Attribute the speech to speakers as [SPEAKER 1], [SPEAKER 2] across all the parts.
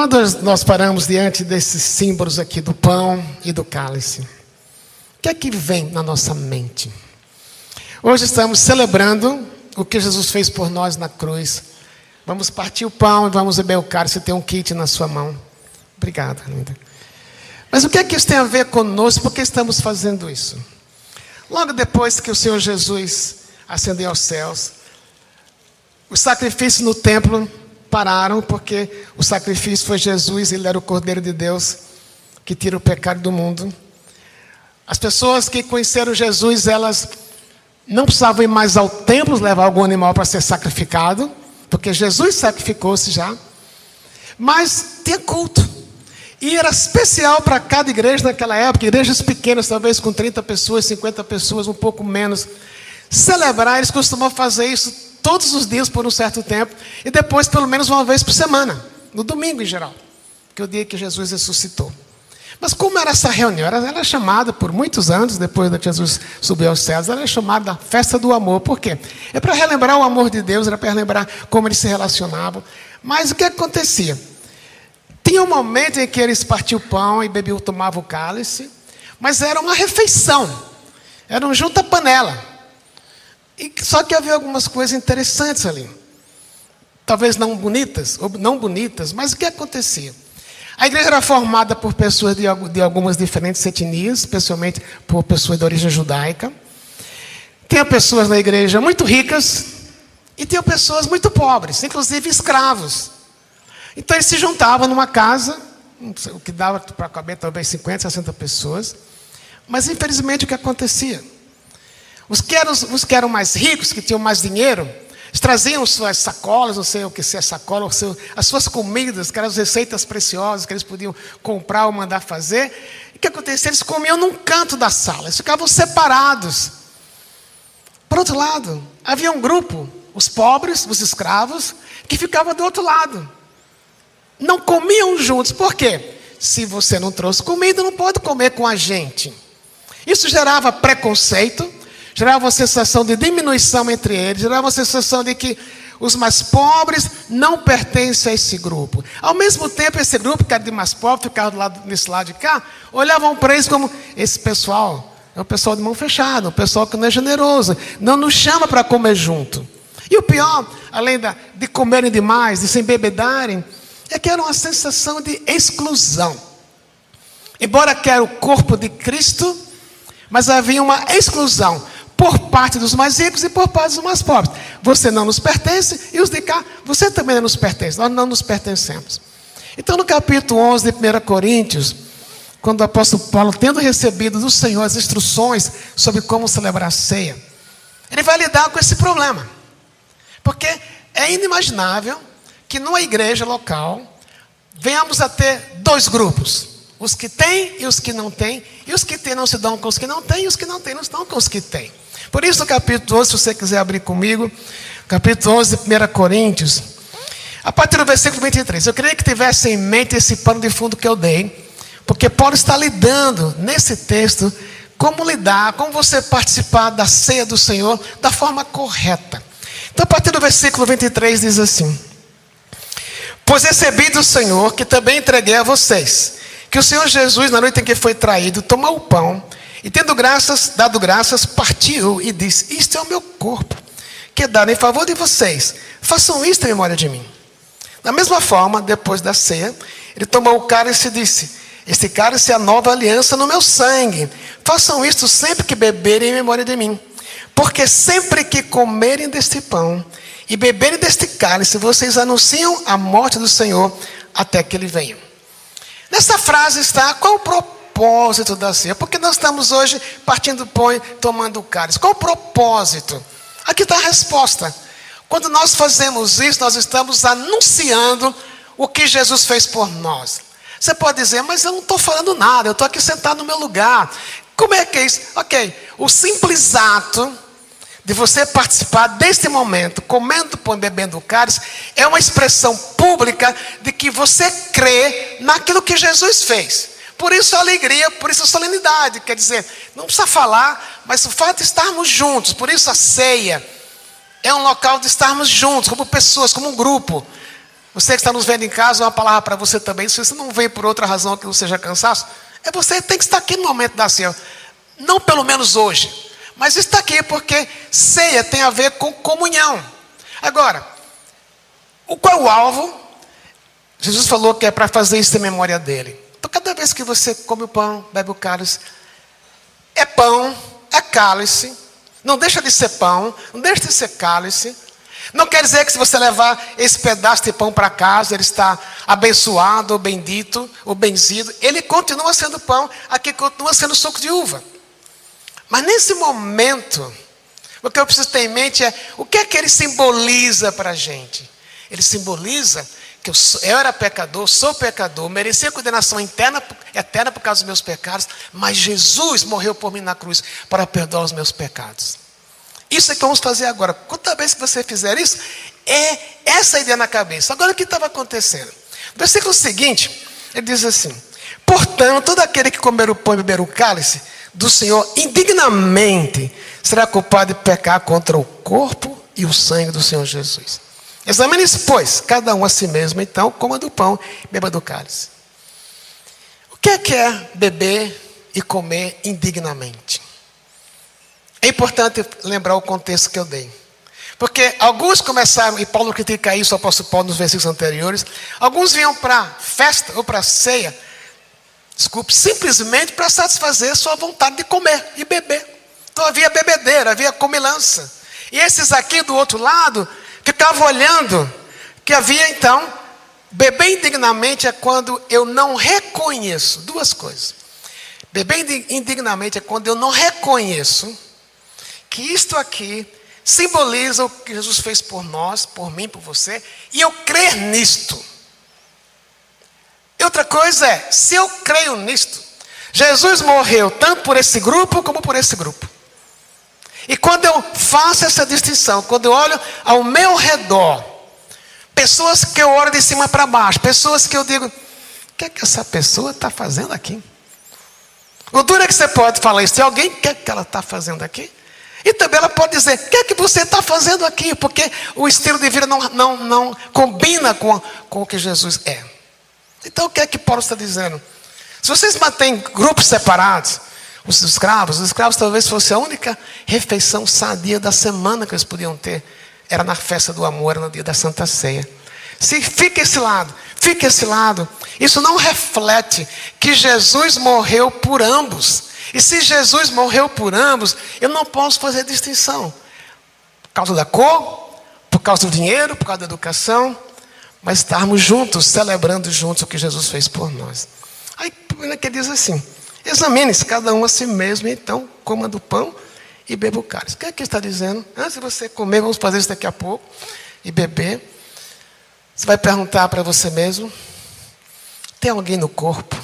[SPEAKER 1] Quando nós paramos diante desses símbolos aqui do pão e do cálice, o que é que vem na nossa mente? Hoje estamos celebrando o que Jesus fez por nós na cruz. Vamos partir o pão e vamos beber o cálice. Tem um kit na sua mão. Obrigado, linda. Mas o que é que isso tem a ver conosco? Por que estamos fazendo isso? Logo depois que o Senhor Jesus ascendeu aos céus, os sacrifícios no templo pararam, porque o sacrifício foi Jesus, ele era o Cordeiro de Deus que tira o pecado do mundo. As pessoas que conheceram Jesus, elas não precisavam ir mais ao templo levar algum animal para ser sacrificado, porque Jesus sacrificou-se já. Mas tinha culto. E era especial para cada igreja naquela época, igrejas pequenas, talvez com 30 pessoas, 50 pessoas, um pouco menos. Celebrar, eles costumavam fazer isso todos os dias por um certo tempo, e depois pelo menos uma vez por semana, no domingo em geral, que é o dia que Jesus ressuscitou. Mas como era essa reunião? Ela era chamada por muitos anos, depois de Jesus subir aos céus, ela era chamada festa do amor. Por quê? É para relembrar o amor de Deus, era para relembrar como eles se relacionavam. Mas o que acontecia? Tinha um momento em que eles partiam o pão e bebiam, tomavam o cálice, mas era uma refeição, era um junta-panela. E, só que havia algumas coisas interessantes ali. Talvez não bonitas, ou não bonitas, mas o que acontecia? A igreja era formada por pessoas de, de algumas diferentes etnias, especialmente por pessoas de origem judaica. Tinha pessoas na igreja muito ricas e tinha pessoas muito pobres, inclusive escravos. Então eles se juntavam numa casa, o que dava para caber talvez 50, 60 pessoas. Mas infelizmente o que acontecia? Os que, eram, os que eram mais ricos, que tinham mais dinheiro, traziam suas sacolas, não sei o que ser sacola, seu, as suas comidas, que eram as receitas preciosas que eles podiam comprar ou mandar fazer. E o que acontecia? Eles comiam num canto da sala, eles ficavam separados. Por outro lado, havia um grupo, os pobres, os escravos, que ficavam do outro lado. Não comiam juntos, por quê? Se você não trouxe comida, não pode comer com a gente. Isso gerava preconceito, gerava uma sensação de diminuição entre eles, gerava uma sensação de que os mais pobres não pertencem a esse grupo. Ao mesmo tempo, esse grupo, que era de mais pobres, ficava do lado, nesse lado de cá, olhavam para eles como: esse pessoal é o pessoal de mão fechada, o pessoal que não é generoso, não nos chama para comer junto. E o pior, além da, de comerem demais, de se embebedarem, é que era uma sensação de exclusão. Embora que era o corpo de Cristo, mas havia uma exclusão por parte dos mais ricos e por parte dos mais pobres. Você não nos pertence e os de cá, você também não nos pertence. Nós não nos pertencemos. Então, no capítulo 11 de 1 Coríntios, quando o apóstolo Paulo, tendo recebido do Senhor as instruções sobre como celebrar a ceia, ele vai lidar com esse problema. Porque é inimaginável que numa igreja local venhamos a ter dois grupos. Os que têm e os que não têm. E os que têm não se dão com os que não têm, e os que não têm não se dão com os que têm. Por isso, no capítulo 11, se você quiser abrir comigo, capítulo 11, 1 Coríntios, a partir do versículo 23. Eu queria que tivesse em mente esse pano de fundo que eu dei, porque Paulo está lidando nesse texto como lidar, como você participar da ceia do Senhor da forma correta. Então, a partir do versículo 23 diz assim: Pois recebi do Senhor que também entreguei a vocês, que o Senhor Jesus, na noite em que foi traído, tomou o pão e tendo graças, dado graças, partiu e disse: Isto é o meu corpo, que é dado em favor de vocês. Façam isto em memória de mim. Da mesma forma, depois da ceia, ele tomou o cálice e disse: Este cálice é a nova aliança no meu sangue. Façam isto sempre que beberem em memória de mim. Porque sempre que comerem deste pão e beberem deste cálice, vocês anunciam a morte do Senhor até que ele venha. Nessa frase está qual o propósito propósito da ceia? Porque nós estamos hoje partindo do pão e tomando cálice. Qual o propósito? Aqui está a resposta. Quando nós fazemos isso, nós estamos anunciando o que Jesus fez por nós. Você pode dizer, mas eu não estou falando nada, eu estou aqui sentado no meu lugar. Como é que é isso? Ok, o simples ato de você participar deste momento, comendo pão e bebendo cálice, é uma expressão pública de que você crê naquilo que Jesus fez. Por isso a alegria, por isso a solenidade. Quer dizer, não precisa falar, mas o fato de estarmos juntos, por isso a ceia é um local de estarmos juntos, como pessoas, como um grupo, Você que está nos vendo em casa, uma palavra para você também. Se você não veio por outra razão que não seja cansaço, é você tem que estar aqui no momento da ceia. Não pelo menos hoje, mas está aqui porque ceia tem a ver com comunhão. Agora, qual é o alvo? Jesus falou que é para fazer isso em memória dele. Então, cada vez que você come o pão, bebe o cálice, é pão, é cálice, não deixa de ser pão, não deixa de ser cálice. Não quer dizer que se você levar esse pedaço de pão para casa, ele está abençoado, ou bendito, ou benzido. Ele continua sendo pão, aqui continua sendo suco de uva. Mas nesse momento, o que eu preciso ter em mente é o que é que ele simboliza para a gente. Ele simboliza que eu, sou, eu, era pecador, sou pecador, merecia condenação eterna, eterna por causa dos meus pecados, mas Jesus morreu por mim na cruz para perdoar os meus pecados. Isso é que vamos fazer agora. Quanta vez que você fizer isso, é essa ideia na cabeça. Agora o que estava acontecendo? No versículo seguinte, ele diz assim: Portanto, todo aquele que comer o pão e beber o cálice do Senhor indignamente será culpado de pecar contra o corpo e o sangue do Senhor Jesus. Examine-se, pois, cada um a si mesmo, então, coma do pão beba do cálice. O que é que é beber e comer indignamente? É importante lembrar o contexto que eu dei. Porque alguns começaram, e Paulo critica isso, o apóstolo Paulo nos versículos anteriores, alguns vinham para festa ou para ceia, desculpe, simplesmente para satisfazer sua vontade de comer e beber. Então havia bebedeira, havia comilança. E esses aqui do outro lado ficavam olhando, que havia então, beber indignamente é quando eu não reconheço, duas coisas. Beber indignamente é quando eu não reconheço que isto aqui simboliza o que Jesus fez por nós, por mim, por você, e eu crer nisto. E outra coisa é, se eu creio nisto, Jesus morreu tanto por esse grupo como por esse grupo. E quando eu faço essa distinção, quando eu olho ao meu redor, pessoas que eu olho de cima para baixo, pessoas que eu digo, o que é que essa pessoa está fazendo aqui? O duro é que você pode falar isso, tem alguém, o que é que ela está fazendo aqui? E também ela pode dizer: o que é que você está fazendo aqui? Porque o estilo de vida não, não, não combina com, com o que Jesus é. Então o que é que Paulo está dizendo? Se vocês mantêm grupos separados, os escravos, os escravos talvez fosse a única refeição sadia da semana que eles podiam ter. Era na festa do amor, era no dia da Santa Ceia. Se fica esse lado, fica esse lado. Isso não reflete que Jesus morreu por ambos. E se Jesus morreu por ambos, eu não posso fazer distinção. Por causa da cor, por causa do dinheiro, por causa da educação, mas estarmos juntos, celebrando juntos o que Jesus fez por nós. Aí que diz assim: examine-se cada um a si mesmo, então coma do pão e beba o cálice. O que é que está dizendo? Antes de você comer, vamos fazer isso daqui a pouco, e beber. Você vai perguntar para você mesmo: tem alguém no corpo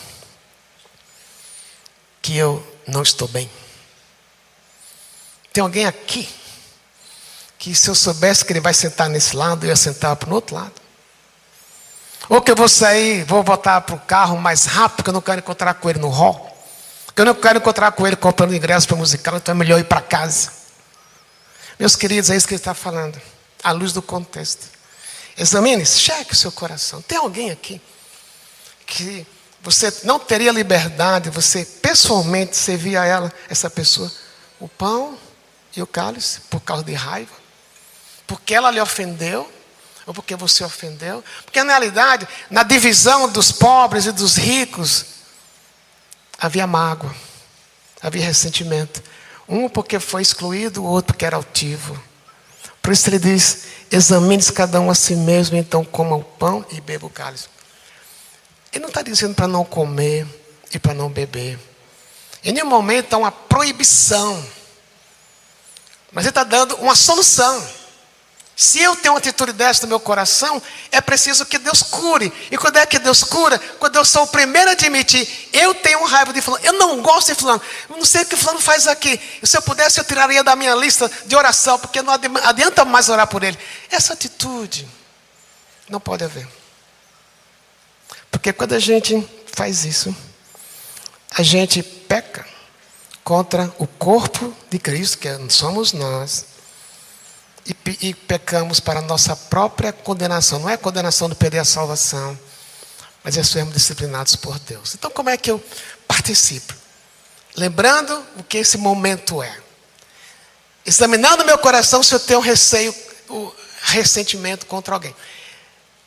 [SPEAKER 1] que eu não estou bem. Tem alguém aqui que se eu soubesse que ele vai sentar nesse lado, eu ia sentar para o outro lado. Ou que eu vou sair, vou voltar para o carro mais rápido, porque eu não quero encontrar com ele no hall. Que eu não quero encontrar com ele comprando ingresso para musical, então é melhor ir para casa. Meus queridos, é isso que ele está falando. À luz do contexto. Examine, cheque o seu coração. Tem alguém aqui que você não teria liberdade, você pessoalmente servir a ela, essa pessoa, o pão e o cálice, por causa de raiva, porque ela lhe ofendeu, ou porque você ofendeu, porque na realidade, na divisão dos pobres e dos ricos, havia mágoa, havia ressentimento. Um porque foi excluído, o outro porque era altivo. Por isso ele diz: examine-se cada um a si mesmo, então coma o pão e beba o cálice. Ele não está dizendo para não comer e para não beber. Em nenhum momento há uma proibição. Mas ele está dando uma solução. Se eu tenho uma atitude dessa no meu coração, é preciso que Deus cure. E quando é que Deus cura? Quando eu sou o primeiro a admitir, eu tenho raiva de fulano, eu não gosto de fulano, eu não sei o que fulano faz aqui. Se eu pudesse, eu tiraria da minha lista de oração, porque não adianta mais orar por ele. Essa atitude não pode haver. Porque quando a gente faz isso, a gente peca contra o corpo de Cristo, que somos nós, e, e pecamos para nossa própria condenação. Não é condenação de perder a salvação, mas é sermos disciplinados por Deus. Então, como é que eu participo? Lembrando o que esse momento é. Examinando meu coração se eu tenho receio, o ressentimento contra alguém.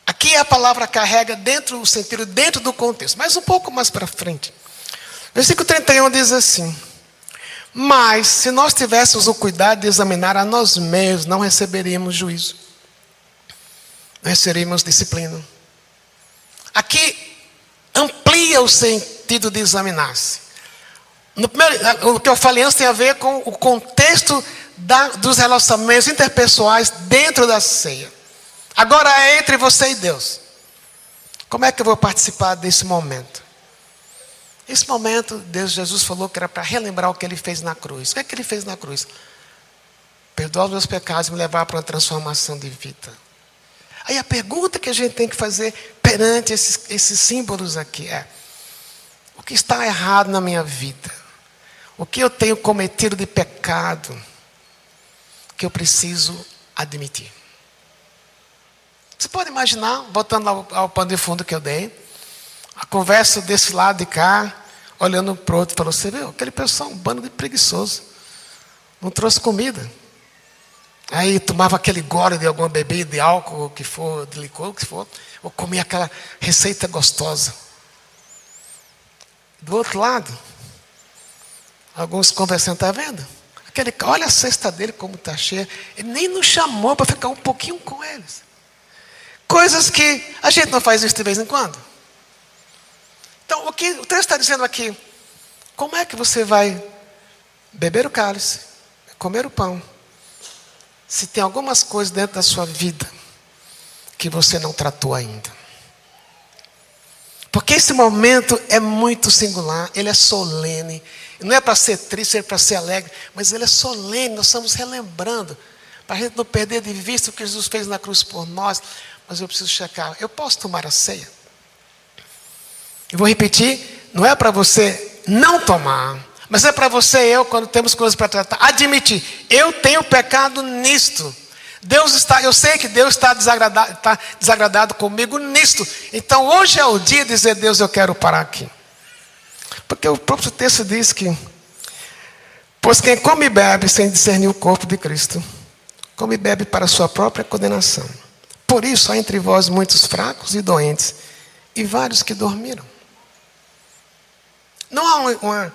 [SPEAKER 1] Aqui a palavra carrega dentro o sentido, dentro do contexto, mas um pouco mais para frente. Versículo 31 diz assim: Mas se nós tivéssemos o cuidado de examinar a nós mesmos, não receberíamos juízo, não receberíamos disciplina. Aqui amplia o sentido de examinar-se. o que eu falei antes tem a ver com o contexto da, dos relacionamentos interpessoais dentro da ceia. Agora é entre você e Deus. Como é que eu vou participar desse momento? Esse momento, Deus Jesus falou que era para relembrar o que ele fez na cruz. O que é que ele fez na cruz? Perdoar os meus pecados e me levar para uma transformação de vida. Aí a pergunta que a gente tem que fazer perante esses, esses símbolos aqui é: o que está errado na minha vida? O que eu tenho cometido de pecado que eu preciso admitir? Você pode imaginar, voltando ao, ao pano de fundo que eu dei, a conversa desse lado de cá, olhando para o outro, falou: Você viu? Aquele pessoal, um bando de preguiçoso, não trouxe comida. Aí tomava aquele gole de alguma bebida, de álcool, que for, de licor, que for, ou comia aquela receita gostosa. Do outro lado, alguns conversando, está vendo? Aquele, olha a cesta dele como está cheia. Ele nem nos chamou para ficar um pouquinho com eles. Coisas que a gente não faz isso de vez em quando. O que o texto está dizendo aqui? Como é que você vai beber o cálice, comer o pão, se tem algumas coisas dentro da sua vida que você não tratou ainda? Porque esse momento é muito singular, ele é solene. Não é para ser triste, é para ser alegre, mas ele é solene, nós estamos relembrando, para a gente não perder de vista o que Jesus fez na cruz por nós, mas eu preciso checar. Eu posso tomar a ceia? Eu vou repetir: não é para você não tomar, mas é para você e eu, quando temos coisas para tratar, admitir: eu tenho pecado nisto. Deus está, eu sei que Deus está desagradado, está desagradado comigo nisto. Então hoje é o dia de dizer, Deus, eu quero parar aqui. Porque o próprio texto diz que, pois quem come e bebe sem discernir o corpo de Cristo, come e bebe para sua própria condenação. Por isso há entre vós muitos fracos e doentes, e vários que dormiram. Não há uma,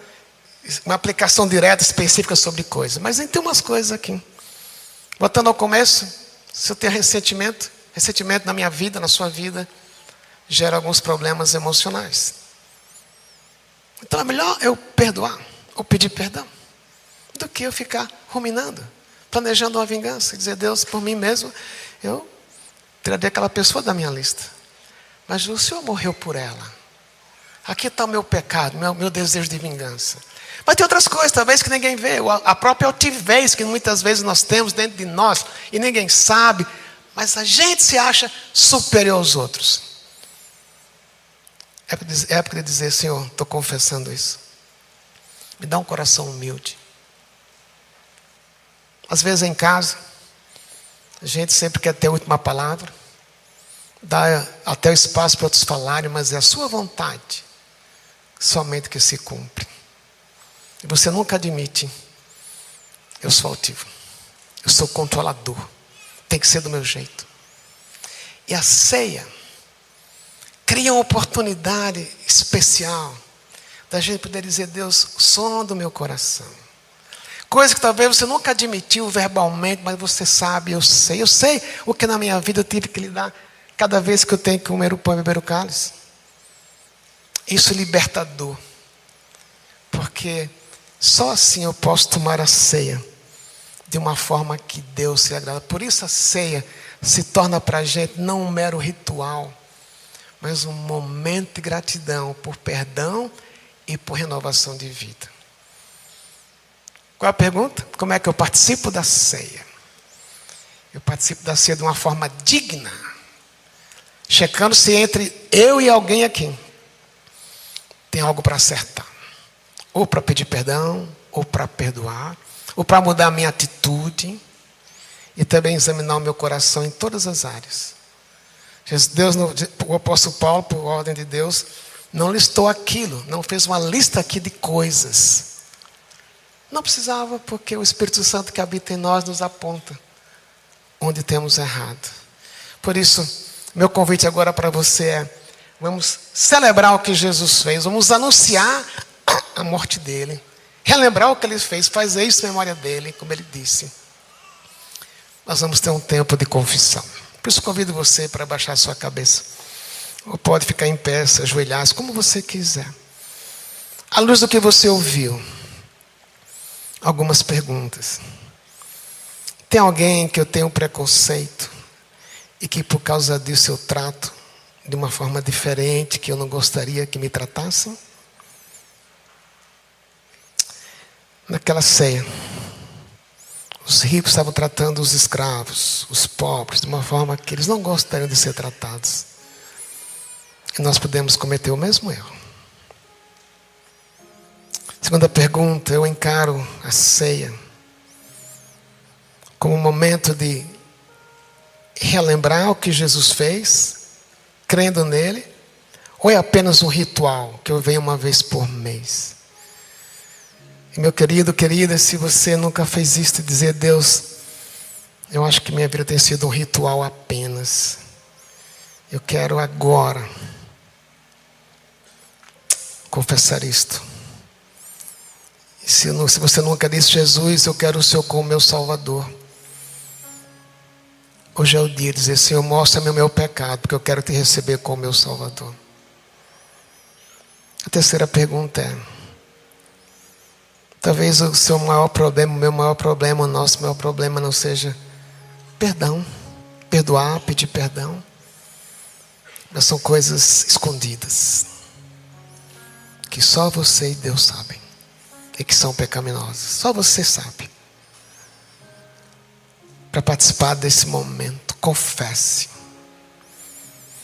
[SPEAKER 1] uma, aplicação direta, específica sobre coisas, mas tem umas coisas aqui. Voltando ao começo, se eu tenho ressentimento, ressentimento na minha vida, na sua vida, gera alguns problemas emocionais. Então é melhor eu perdoar, ou pedir perdão, do que eu ficar ruminando, planejando uma vingança, e dizer, Deus, por mim mesmo, eu tiraria aquela pessoa da minha lista. Mas o Senhor morreu por ela. Aqui está o meu pecado, meu, meu desejo de vingança. Mas tem outras coisas, talvez, que ninguém vê. A própria altivez que muitas vezes nós temos dentro de nós e ninguém sabe. Mas a gente se acha superior aos outros. É época de dizer, Senhor, estou confessando isso. Me dá um coração humilde. Às vezes em casa, a gente sempre quer ter a última palavra, dá até o espaço para outros falarem, mas é a sua vontade somente que se cumpre. E você nunca admite, eu sou altivo, eu sou controlador, tem que ser do meu jeito. E a ceia cria uma oportunidade especial da gente poder dizer, Deus, som do meu coração. Coisa que talvez você nunca admitiu verbalmente, mas você sabe, eu sei. Eu sei o que na minha vida eu tive que lidar cada vez que eu tenho que comer o pão e beber o cálice. Isso é libertador. Porque só assim eu posso tomar a ceia de uma forma que Deus se agrada. Por isso a ceia se torna para a gente não um mero ritual, mas um momento de gratidão por perdão e por renovação de vida. Qual a pergunta? Como é que eu participo da ceia? Eu participo da ceia de uma forma digna, checando se entre eu e alguém aqui tem algo para acertar, ou para pedir perdão, ou para perdoar, ou para mudar a minha atitude. e também examinar o meu coração em todas as áreas. Deus, o apóstolo Paulo, por ordem de Deus, não listou aquilo, não fez uma lista aqui de coisas. Não precisava, porque o Espírito Santo que habita em nós nos aponta onde temos errado. Por isso, meu convite agora para você é: vamos celebrar o que Jesus fez, vamos anunciar a morte dele, relembrar o que ele fez, fazer isso em memória dele, como ele disse. Nós vamos ter um tempo de confissão. Por isso, convido você para baixar a sua cabeça. Ou pode ficar em pé, se ajoelhar, como você quiser. À luz do que você ouviu, algumas perguntas. Tem alguém que eu tenho preconceito e que por causa disso eu trato de uma forma diferente que eu não gostaria que me tratassem? Naquela ceia, os ricos estavam tratando os escravos, os pobres, de uma forma que eles não gostariam de ser tratados. E nós podemos cometer o mesmo erro. Segunda pergunta, eu encaro a ceia como um momento de relembrar o que Jesus fez, crendo nele, ou é apenas um ritual que eu venho uma vez por mês? E meu querido, querida, se você nunca fez isso, dizer, Deus, eu acho que minha vida tem sido um ritual apenas. Eu quero agora confessar isto. E se, se você nunca disse, Jesus, eu quero o Senhor como meu Salvador. Hoje é o dia de dizer, Senhor, mostra-me o meu pecado, porque eu quero te receber como meu Salvador. A terceira pergunta é: talvez o seu maior problema, o meu maior problema, o nosso maior problema não seja perdão, perdoar, pedir perdão, mas são coisas escondidas, que só você e Deus sabem, e que são pecaminosas, só você sabe para participar desse momento. Confesse.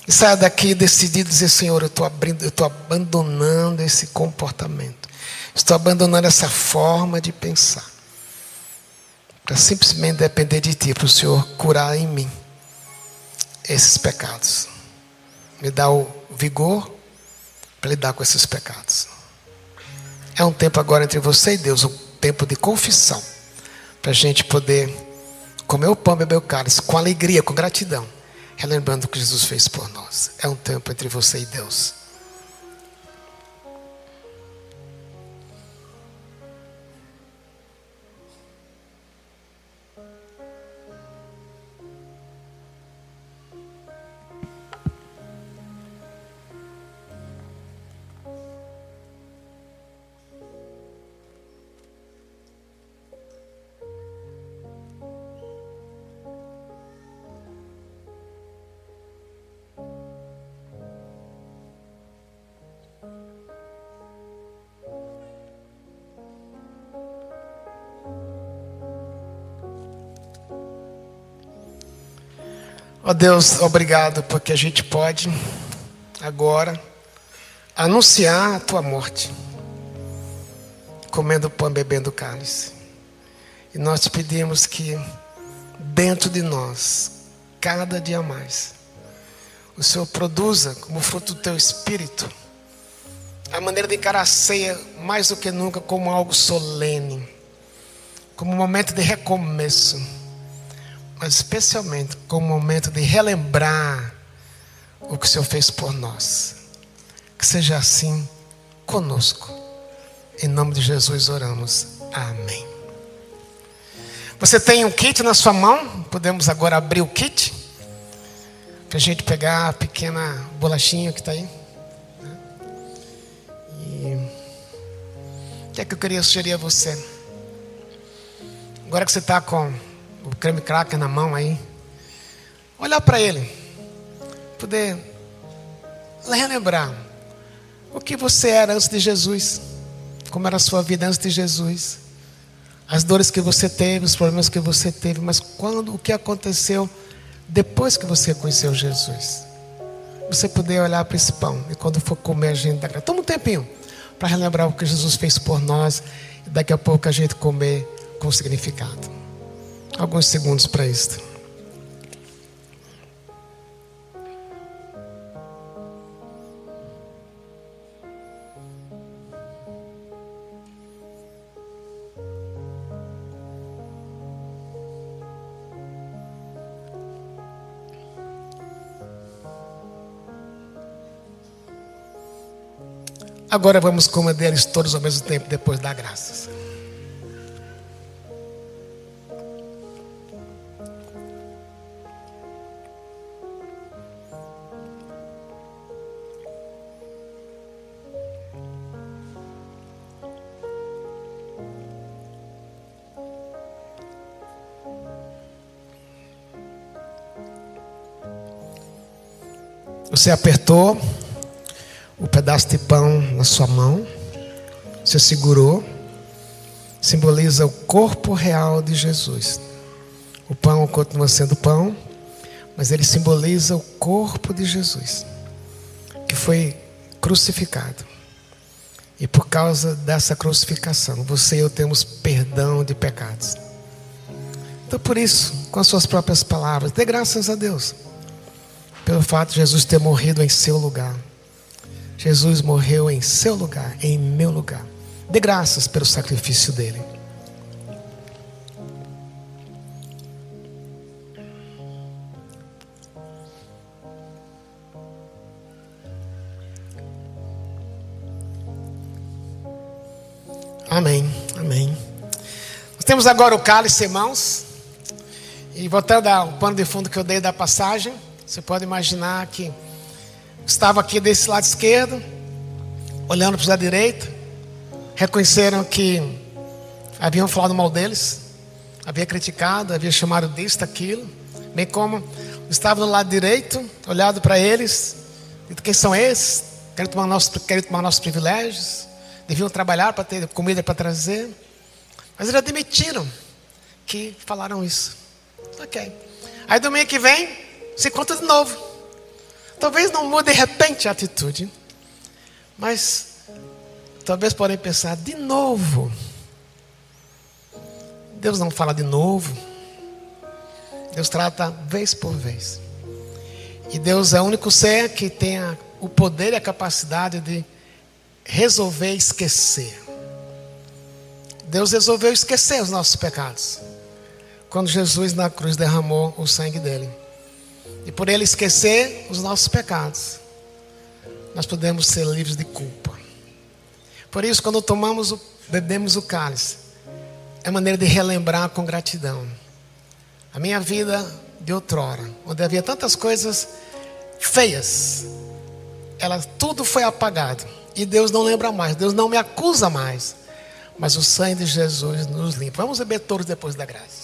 [SPEAKER 1] E saia daqui decidido dizer, Senhor, eu estou abrindo, eu estou abandonando esse comportamento. Estou abandonando essa forma de pensar. Para simplesmente depender de Ti, para o Senhor curar em mim esses pecados. Me dá o vigor para lidar com esses pecados. É um tempo agora entre você e Deus, um tempo de confissão. Para a gente poder comer o pão, beber o cálice, com alegria, com gratidão, relembrando o que Jesus fez por nós. É um tempo entre você e Deus. Ó oh Deus, obrigado porque a gente pode agora anunciar a tua morte, comendo pão, bebendo cálice. E nós te pedimos que dentro de nós, cada dia mais, o Senhor produza como fruto do teu espírito a maneira de encarar a ceia mais do que nunca como algo solene, como um momento de recomeço mas especialmente como momento de relembrar o que o Senhor fez por nós. Que seja assim conosco. Em nome de Jesus oramos. Amém. Você tem um kit na sua mão? Podemos agora abrir o kit? Para a gente pegar a pequena bolachinha que está aí. E o que é que eu queria sugerir a você? Agora que você está com o creme cracker na mão aí. Olhar para ele. Poder relembrar o que você era antes de Jesus. Como era a sua vida antes de Jesus. As dores que você teve, os problemas que você teve, mas quando o que aconteceu depois que você conheceu Jesus. Você poder olhar para esse pão e quando for comer a gente dá Toma um tempinho para relembrar o que Jesus fez por nós e daqui a pouco a gente comer com significado. Alguns segundos para isso. Agora vamos comer eles todos ao mesmo tempo, depois da graças. Você apertou o pedaço de pão na sua mão, você segurou, simboliza o corpo real de Jesus. O pão continua sendo pão, mas ele simboliza o corpo de Jesus, que foi crucificado. E por causa dessa crucificação, você e eu temos perdão de pecados. Então, por isso, com as suas próprias palavras, dê graças a Deus pelo fato de Jesus ter morrido em seu lugar. Jesus morreu em seu lugar, em meu lugar. Dê graças pelo sacrifício dele. Amém, amém. Nós temos agora o cálice, irmãos. E voltando ao pano de fundo que eu dei da passagem, você pode imaginar que estava aqui desse lado esquerdo, olhando para o lado direito, reconheceram que haviam falado mal deles, havia criticado, havia chamado disso, aquilo, bem como estava do lado direito, olhado para eles, dito quem são esses, querem tomar, nosso, querem tomar nossos privilégios, deviam trabalhar para ter comida para trazer, mas eles admitiram que falaram isso. Ok. Aí domingo que vem, se conta de novo. Talvez não mude de repente a atitude, mas talvez podem pensar de novo. Deus não fala de novo. Deus trata vez por vez. E Deus é o único ser que tem o poder e a capacidade de resolver esquecer. Deus resolveu esquecer os nossos pecados. Quando Jesus na cruz derramou o sangue dele. E por ele esquecer os nossos pecados, nós podemos ser livres de culpa. Por isso, quando tomamos o, bebemos o cálice, é maneira de relembrar com gratidão. A minha vida de outrora, onde havia tantas coisas feias, ela tudo foi apagado. E Deus não lembra mais, Deus não me acusa mais. Mas o sangue de Jesus nos limpa. Vamos beber todos depois da graça.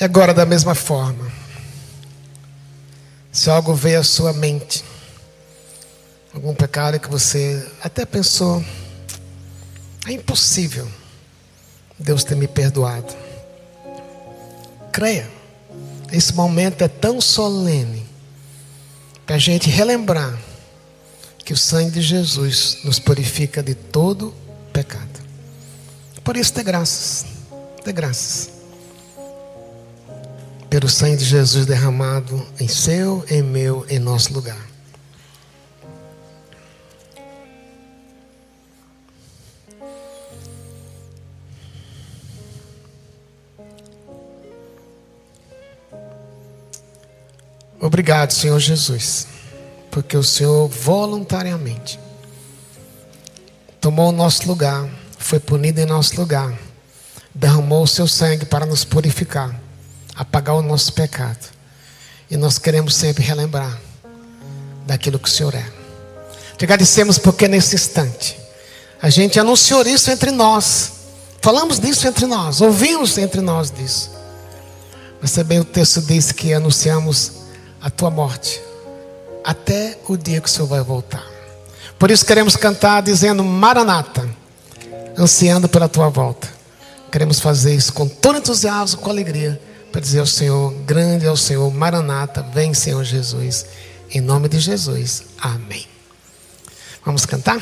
[SPEAKER 1] E agora, da mesma forma, se algo veio à sua mente, algum pecado que você até pensou, é impossível Deus ter me perdoado. Creia, esse momento é tão solene para a gente relembrar que o sangue de Jesus nos purifica de todo pecado. Por isso, dê graças, dê graças pelo sangue de Jesus derramado em seu, em meu, em nosso lugar. Obrigado, Senhor Jesus, porque o Senhor voluntariamente tomou o nosso lugar, foi punido em nosso lugar, derramou o seu sangue para nos purificar apagar o nosso pecado. E nós queremos sempre relembrar daquilo que o Senhor é. Te agradecemos porque nesse instante a gente anunciou isso entre nós. Falamos disso entre nós, ouvimos entre nós disso. Mas também o texto diz que anunciamos a tua morte até o dia que o Senhor vai voltar. Por isso queremos cantar dizendo Maranata, ansiando pela tua volta. Queremos fazer isso com todo entusiasmo, com alegria para dizer ao Senhor: grande é o Senhor, Maranata, vem Senhor Jesus. Em nome de Jesus, amém. Vamos cantar?